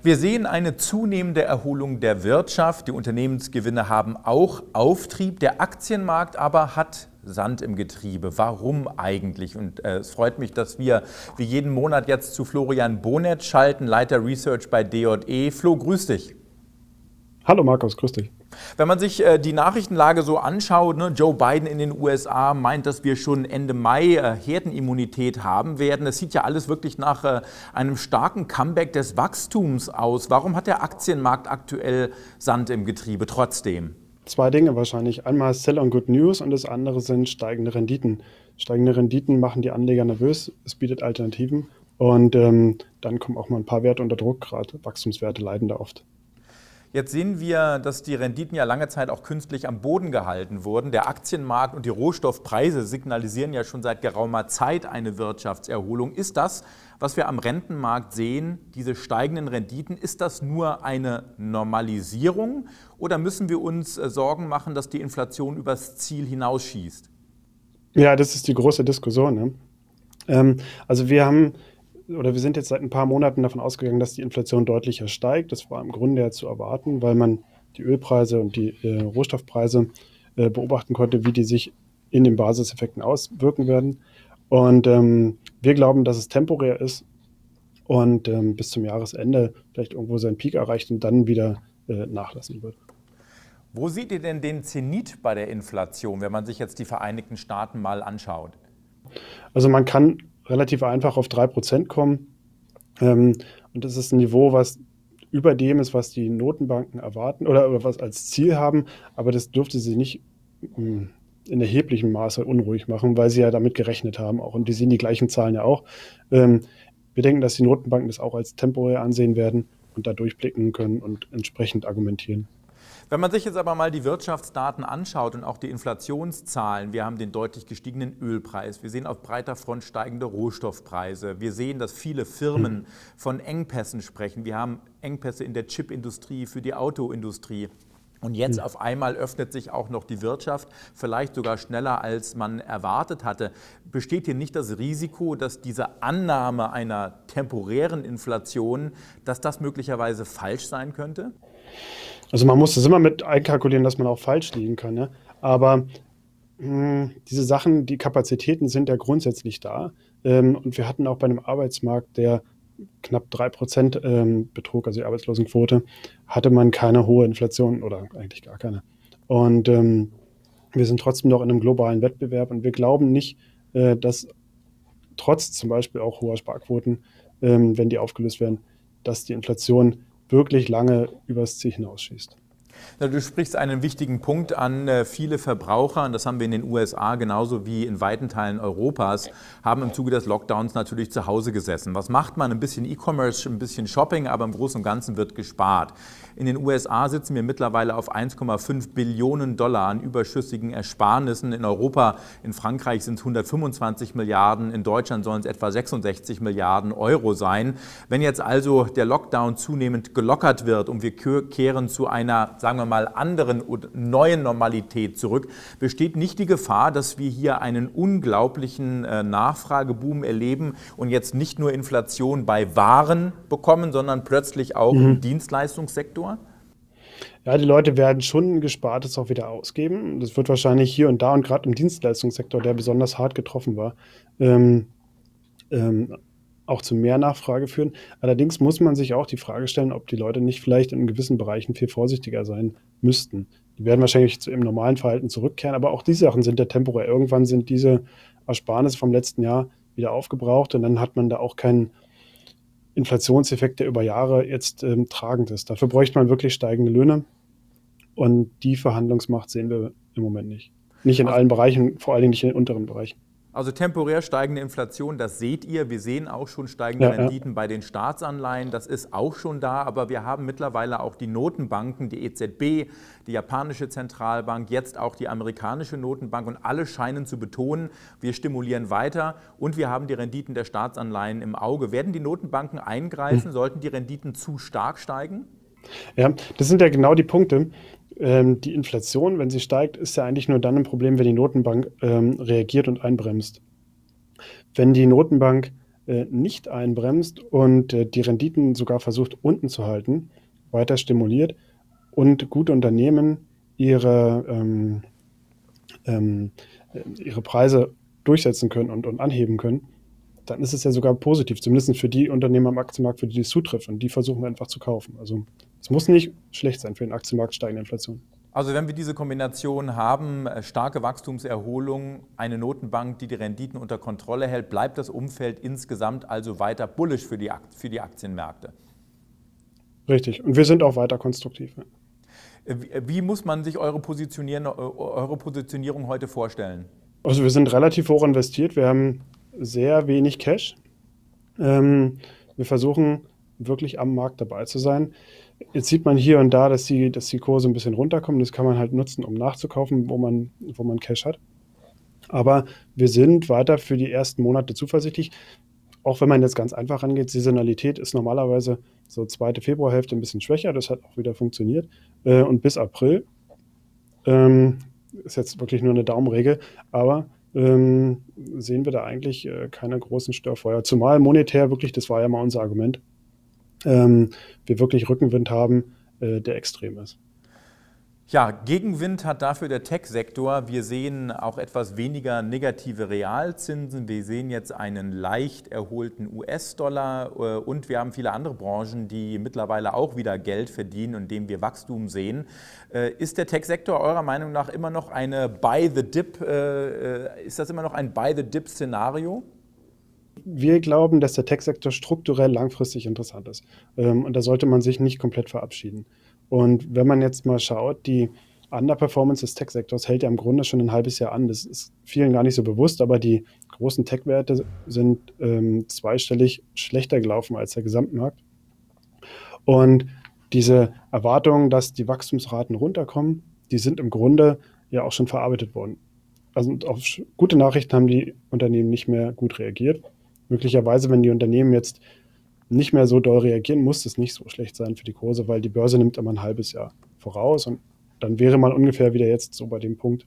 Wir sehen eine zunehmende Erholung der Wirtschaft. Die Unternehmensgewinne haben auch Auftrieb. Der Aktienmarkt aber hat Sand im Getriebe. Warum eigentlich? Und äh, es freut mich, dass wir wie jeden Monat jetzt zu Florian Bonet schalten, Leiter Research bei DJE. Flo, grüß dich. Hallo Markus, grüß dich. Wenn man sich äh, die Nachrichtenlage so anschaut, ne, Joe Biden in den USA meint, dass wir schon Ende Mai äh, Herdenimmunität haben werden. Es sieht ja alles wirklich nach äh, einem starken Comeback des Wachstums aus. Warum hat der Aktienmarkt aktuell Sand im Getriebe trotzdem? Zwei Dinge wahrscheinlich. Einmal Sell on Good News und das andere sind steigende Renditen. Steigende Renditen machen die Anleger nervös, es bietet Alternativen und ähm, dann kommen auch mal ein paar Werte unter Druck, gerade Wachstumswerte leiden da oft. Jetzt sehen wir, dass die Renditen ja lange Zeit auch künstlich am Boden gehalten wurden. Der Aktienmarkt und die Rohstoffpreise signalisieren ja schon seit geraumer Zeit eine Wirtschaftserholung. Ist das, was wir am Rentenmarkt sehen, diese steigenden Renditen, ist das nur eine Normalisierung oder müssen wir uns äh, Sorgen machen, dass die Inflation übers Ziel hinausschießt? Ja, das ist die große Diskussion. Ne? Ähm, also wir haben oder wir sind jetzt seit ein paar Monaten davon ausgegangen, dass die Inflation deutlicher steigt. Das war im Grunde ja zu erwarten, weil man die Ölpreise und die äh, Rohstoffpreise äh, beobachten konnte, wie die sich in den Basiseffekten auswirken werden. Und ähm, wir glauben, dass es temporär ist und ähm, bis zum Jahresende vielleicht irgendwo seinen Peak erreicht und dann wieder äh, nachlassen wird. Wo seht ihr denn den Zenit bei der Inflation, wenn man sich jetzt die Vereinigten Staaten mal anschaut? Also man kann relativ einfach auf 3% kommen. Ähm, und das ist ein Niveau, was über dem ist, was die Notenbanken erwarten oder was als Ziel haben. Aber das dürfte sie nicht hm, in erheblichem Maße unruhig machen, weil sie ja damit gerechnet haben auch. Und die sehen die gleichen Zahlen ja auch. Ähm, wir denken, dass die Notenbanken das auch als temporär ansehen werden und da durchblicken können und entsprechend argumentieren. Wenn man sich jetzt aber mal die Wirtschaftsdaten anschaut und auch die Inflationszahlen, wir haben den deutlich gestiegenen Ölpreis, wir sehen auf breiter Front steigende Rohstoffpreise, wir sehen, dass viele Firmen von Engpässen sprechen, wir haben Engpässe in der Chipindustrie, für die Autoindustrie. Und jetzt auf einmal öffnet sich auch noch die Wirtschaft, vielleicht sogar schneller, als man erwartet hatte. Besteht hier nicht das Risiko, dass diese Annahme einer temporären Inflation, dass das möglicherweise falsch sein könnte? Also man muss das immer mit einkalkulieren, dass man auch falsch liegen kann. Ne? Aber mh, hm, diese Sachen, die Kapazitäten sind ja grundsätzlich da. Ähm, und wir hatten auch bei einem Arbeitsmarkt, der knapp 3% ähm, betrug, also die Arbeitslosenquote, hatte man keine hohe Inflation oder eigentlich gar keine. Und ähm, wir sind trotzdem noch in einem globalen Wettbewerb und wir glauben nicht, äh, dass trotz zum Beispiel auch hoher Sparquoten, ähm, wenn die aufgelöst werden, dass die Inflation wirklich lange übers Ziel hinausschießt. Du sprichst einen wichtigen Punkt an. Äh, viele Verbraucher, und das haben wir in den USA genauso wie in weiten Teilen Europas, haben im Zuge des Lockdowns natürlich zu Hause gesessen. Was macht man? Ein bisschen E-Commerce, ein bisschen Shopping, aber im Großen und Ganzen wird gespart. In den USA sitzen wir mittlerweile auf 1,5 Billionen Dollar an überschüssigen Ersparnissen. In Europa, in Frankreich sind es 125 Milliarden, in Deutschland sollen es etwa 66 Milliarden Euro sein. Wenn jetzt also der Lockdown zunehmend gelockert wird und wir kehren zu einer, sagen wir mal, anderen und neuen Normalität zurück, besteht nicht die Gefahr, dass wir hier einen unglaublichen äh, Nachfrageboom erleben und jetzt nicht nur Inflation bei Waren bekommen, sondern plötzlich auch mhm. im Dienstleistungssektor? Ja, die Leute werden schon Gespartes auch wieder ausgeben. Das wird wahrscheinlich hier und da und gerade im Dienstleistungssektor, der besonders hart getroffen war, ähm, ähm, auch zu mehr Nachfrage führen. Allerdings muss man sich auch die Frage stellen, ob die Leute nicht vielleicht in gewissen Bereichen viel vorsichtiger sein müssten. Die werden wahrscheinlich zu ihrem normalen Verhalten zurückkehren, aber auch diese Sachen sind ja temporär. Irgendwann sind diese Ersparnisse vom letzten Jahr wieder aufgebraucht und dann hat man da auch keinen Inflationseffekt, der über Jahre jetzt ähm, tragend ist. Dafür bräuchte man wirklich steigende Löhne. Und die Verhandlungsmacht sehen wir im Moment nicht. Nicht in also, allen Bereichen, vor allen Dingen nicht in den unteren Bereichen. Also temporär steigende Inflation, das seht ihr. Wir sehen auch schon steigende ja, Renditen ja. bei den Staatsanleihen. Das ist auch schon da. Aber wir haben mittlerweile auch die Notenbanken, die EZB, die japanische Zentralbank, jetzt auch die amerikanische Notenbank. Und alle scheinen zu betonen, wir stimulieren weiter und wir haben die Renditen der Staatsanleihen im Auge. Werden die Notenbanken eingreifen? Hm. Sollten die Renditen zu stark steigen? Ja, das sind ja genau die Punkte ähm, die Inflation, wenn sie steigt, ist ja eigentlich nur dann ein Problem, wenn die Notenbank ähm, reagiert und einbremst. Wenn die Notenbank äh, nicht einbremst und äh, die Renditen sogar versucht unten zu halten, weiter stimuliert und gute Unternehmen ihre, ähm, ähm, ihre Preise durchsetzen können und, und anheben können, dann ist es ja sogar positiv, zumindest für die Unternehmen am Aktienmarkt, für die es zutrifft. Und die versuchen einfach zu kaufen. Also es muss nicht schlecht sein für den Aktienmarkt steigende Inflation. Also wenn wir diese Kombination haben, äh, starke Wachstumserholung, eine Notenbank, die die Renditen unter Kontrolle hält, bleibt das Umfeld insgesamt also weiter bullisch für die, für die Aktienmärkte. Richtig. Und wir sind auch weiter konstruktiv. Äh, wie, äh, wie muss man sich eure, Positionieren, eure Positionierung heute vorstellen? Also wir sind relativ hoch investiert. Wir haben sehr wenig Cash. Ähm, wir versuchen wirklich am Markt dabei zu sein. Jetzt sieht man hier und da, dass die, dass die Kurse ein bisschen runterkommen. Das kann man halt nutzen, um nachzukaufen, wo man, wo man Cash hat. Aber wir sind weiter für die ersten Monate zuversichtlich. Auch wenn man jetzt ganz einfach rangeht, Saisonalität ist normalerweise so zweite Februarhälfte ein bisschen schwächer. Das hat auch wieder funktioniert. Äh, und bis April ähm, ist jetzt wirklich nur eine Daumenregel. Aber ähm, sehen wir da eigentlich äh, keine großen Störfeuer. Zumal monetär wirklich, das war ja mal unser Argument, ähm, wir wirklich Rückenwind haben, äh, der extrem ist. Ja, Gegenwind hat dafür der Tech-Sektor. Wir sehen auch etwas weniger negative Realzinsen. Wir sehen jetzt einen leicht erholten US-Dollar äh, und wir haben viele andere Branchen, die mittlerweile auch wieder Geld verdienen und dem wir Wachstum sehen. Äh, ist der Tech-Sektor eurer Meinung nach immer noch eine Buy-the-Dip? Äh, ist das immer noch ein Buy-the-Dip-Szenario? Wir glauben, dass der Tech-Sektor strukturell langfristig interessant ist. Ähm, und da sollte man sich nicht komplett verabschieden. Und wenn man jetzt mal schaut, die Underperformance des Tech-Sektors hält ja im Grunde schon ein halbes Jahr an. Das ist vielen gar nicht so bewusst, aber die großen Tech-Werte sind ähm, zweistellig schlechter gelaufen als der Gesamtmarkt. Und diese Erwartungen, dass die Wachstumsraten runterkommen, die sind im Grunde ja auch schon verarbeitet worden. Also auf gute Nachrichten haben die Unternehmen nicht mehr gut reagiert. Möglicherweise, wenn die Unternehmen jetzt nicht mehr so doll reagieren, muss es nicht so schlecht sein für die Kurse, weil die Börse nimmt immer ein halbes Jahr voraus und dann wäre man ungefähr wieder jetzt so bei dem Punkt,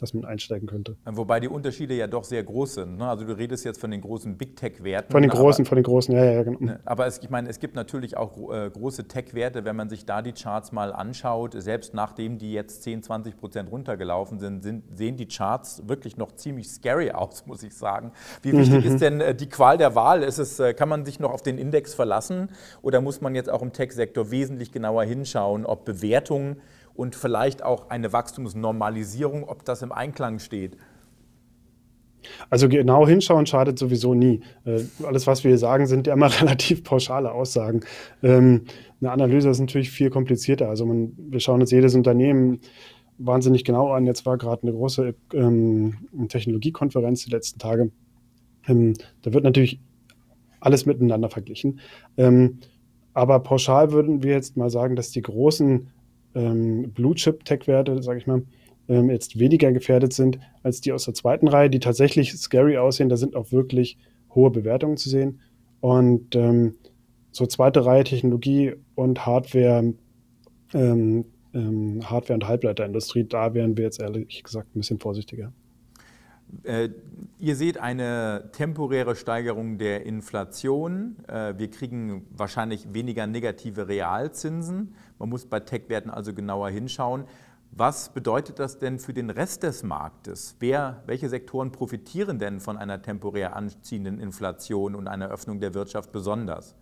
dass man einsteigen könnte. Wobei die Unterschiede ja doch sehr groß sind. Ne? Also du redest jetzt von den großen Big Tech-Werten. Von den großen, aber, von den großen, ja, ja, genau. Ne, aber es, ich meine, es gibt natürlich auch äh, große Tech-Werte, wenn man sich da die Charts mal anschaut, selbst nachdem die jetzt 10, 20 Prozent runtergelaufen sind, sind, sehen die Charts wirklich noch ziemlich scary aus, muss ich sagen. Wie wichtig mhm. ist denn äh, die Qual der Wahl? Ist es, äh, kann man sich noch auf den Index verlassen oder muss man jetzt auch im Tech-Sektor wesentlich genauer hinschauen, ob Bewertungen und vielleicht auch eine Wachstumsnormalisierung, ob das im Einklang steht? Also genau hinschauen schadet sowieso nie. Äh, alles, was wir hier sagen, sind ja immer relativ pauschale Aussagen. Ähm, eine Analyse ist natürlich viel komplizierter. Also man, wir schauen uns jedes Unternehmen wahnsinnig genau an. Jetzt war gerade eine große ähm, Technologiekonferenz die letzten Tage. Ähm, da wird natürlich alles miteinander verglichen. Aber pauschal würden wir jetzt mal sagen, dass die großen ähm, Blue-Chip-Tech-Werte, sage ich mal, ähm, jetzt weniger gefährdet sind als die aus der zweiten Reihe, die tatsächlich scary aussehen. Da sind auch wirklich hohe Bewertungen zu sehen. Und ähm, so zweite Reihe Technologie und Hardware, ähm, ähm, Hardware- und Halbleiterindustrie, da wären wir jetzt ehrlich gesagt ein bisschen vorsichtiger. Äh, ihr seht eine temporäre Steigerung der Inflation. Äh, wir kriegen wahrscheinlich weniger negative Realzinsen. Man muss bei Tech-Werten also genauer hinschauen. Was bedeutet das denn für den Rest des Marktes? Wer, welche Sektoren profitieren denn von einer temporär anziehenden Inflation und einer Öffnung der Wirtschaft besonders?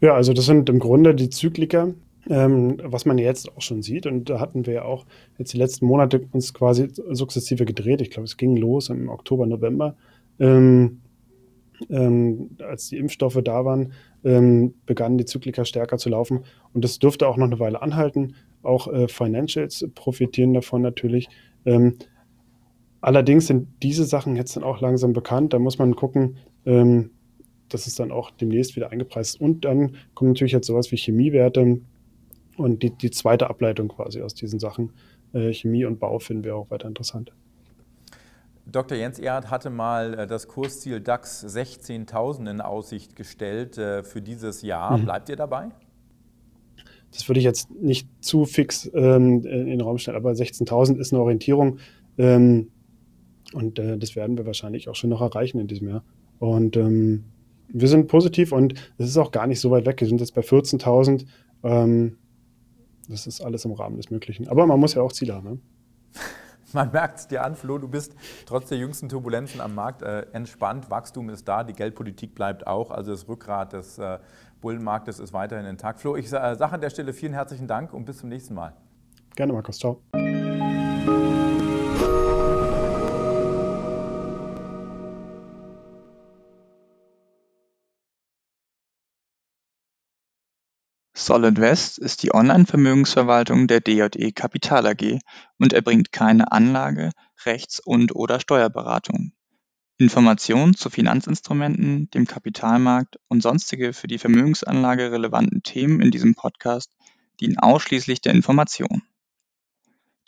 Ja, also das sind im Grunde die Zykliker, ähm, was man jetzt auch schon sieht. Und da hatten wir ja auch jetzt die letzten Monate uns quasi sukzessive gedreht. Ich glaube, es ging los im Oktober, November. Ähm, ähm, als die Impfstoffe da waren, ähm, begannen die Zyklika stärker zu laufen. Und das dürfte auch noch eine Weile anhalten. Auch äh, Financials profitieren davon natürlich. Ähm, allerdings sind diese Sachen jetzt dann auch langsam bekannt. Da muss man gucken, ähm, dass es dann auch demnächst wieder eingepreist ist. Und dann kommen natürlich jetzt sowas wie Chemiewerte, und die, die zweite Ableitung quasi aus diesen Sachen, äh, Chemie und Bau, finden wir auch weiter interessant. Dr. Jens Erhard hatte mal äh, das Kursziel DAX 16.000 in Aussicht gestellt äh, für dieses Jahr. Mhm. Bleibt ihr dabei? Das würde ich jetzt nicht zu fix ähm, in den Raum stellen, aber 16.000 ist eine Orientierung ähm, und äh, das werden wir wahrscheinlich auch schon noch erreichen in diesem Jahr. Und ähm, wir sind positiv und es ist auch gar nicht so weit weg. Wir sind jetzt bei 14.000. Das ist alles im Rahmen des Möglichen. Aber man muss ja auch Ziele haben. Ne? Man merkt es dir an, Flo, du bist trotz der jüngsten Turbulenzen am Markt äh, entspannt. Wachstum ist da, die Geldpolitik bleibt auch. Also das Rückgrat des äh, Bullenmarktes ist weiterhin intakt. Flo, ich äh, sage an der Stelle vielen herzlichen Dank und bis zum nächsten Mal. Gerne, Markus. Ciao. Solid West ist die Online-Vermögensverwaltung der DJE Kapital AG und erbringt keine Anlage-, Rechts- und/oder Steuerberatung. Informationen zu Finanzinstrumenten, dem Kapitalmarkt und sonstige für die Vermögensanlage relevanten Themen in diesem Podcast dienen ausschließlich der Information.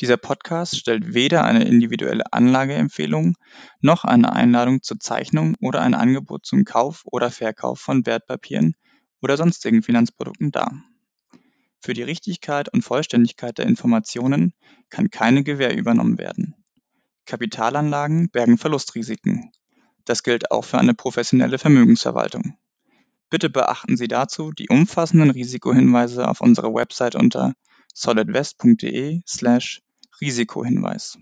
Dieser Podcast stellt weder eine individuelle Anlageempfehlung noch eine Einladung zur Zeichnung oder ein Angebot zum Kauf oder Verkauf von Wertpapieren oder sonstigen Finanzprodukten dar. Für die Richtigkeit und Vollständigkeit der Informationen kann keine Gewähr übernommen werden. Kapitalanlagen bergen Verlustrisiken. Das gilt auch für eine professionelle Vermögensverwaltung. Bitte beachten Sie dazu die umfassenden Risikohinweise auf unserer Website unter solidwest.de/risikohinweis.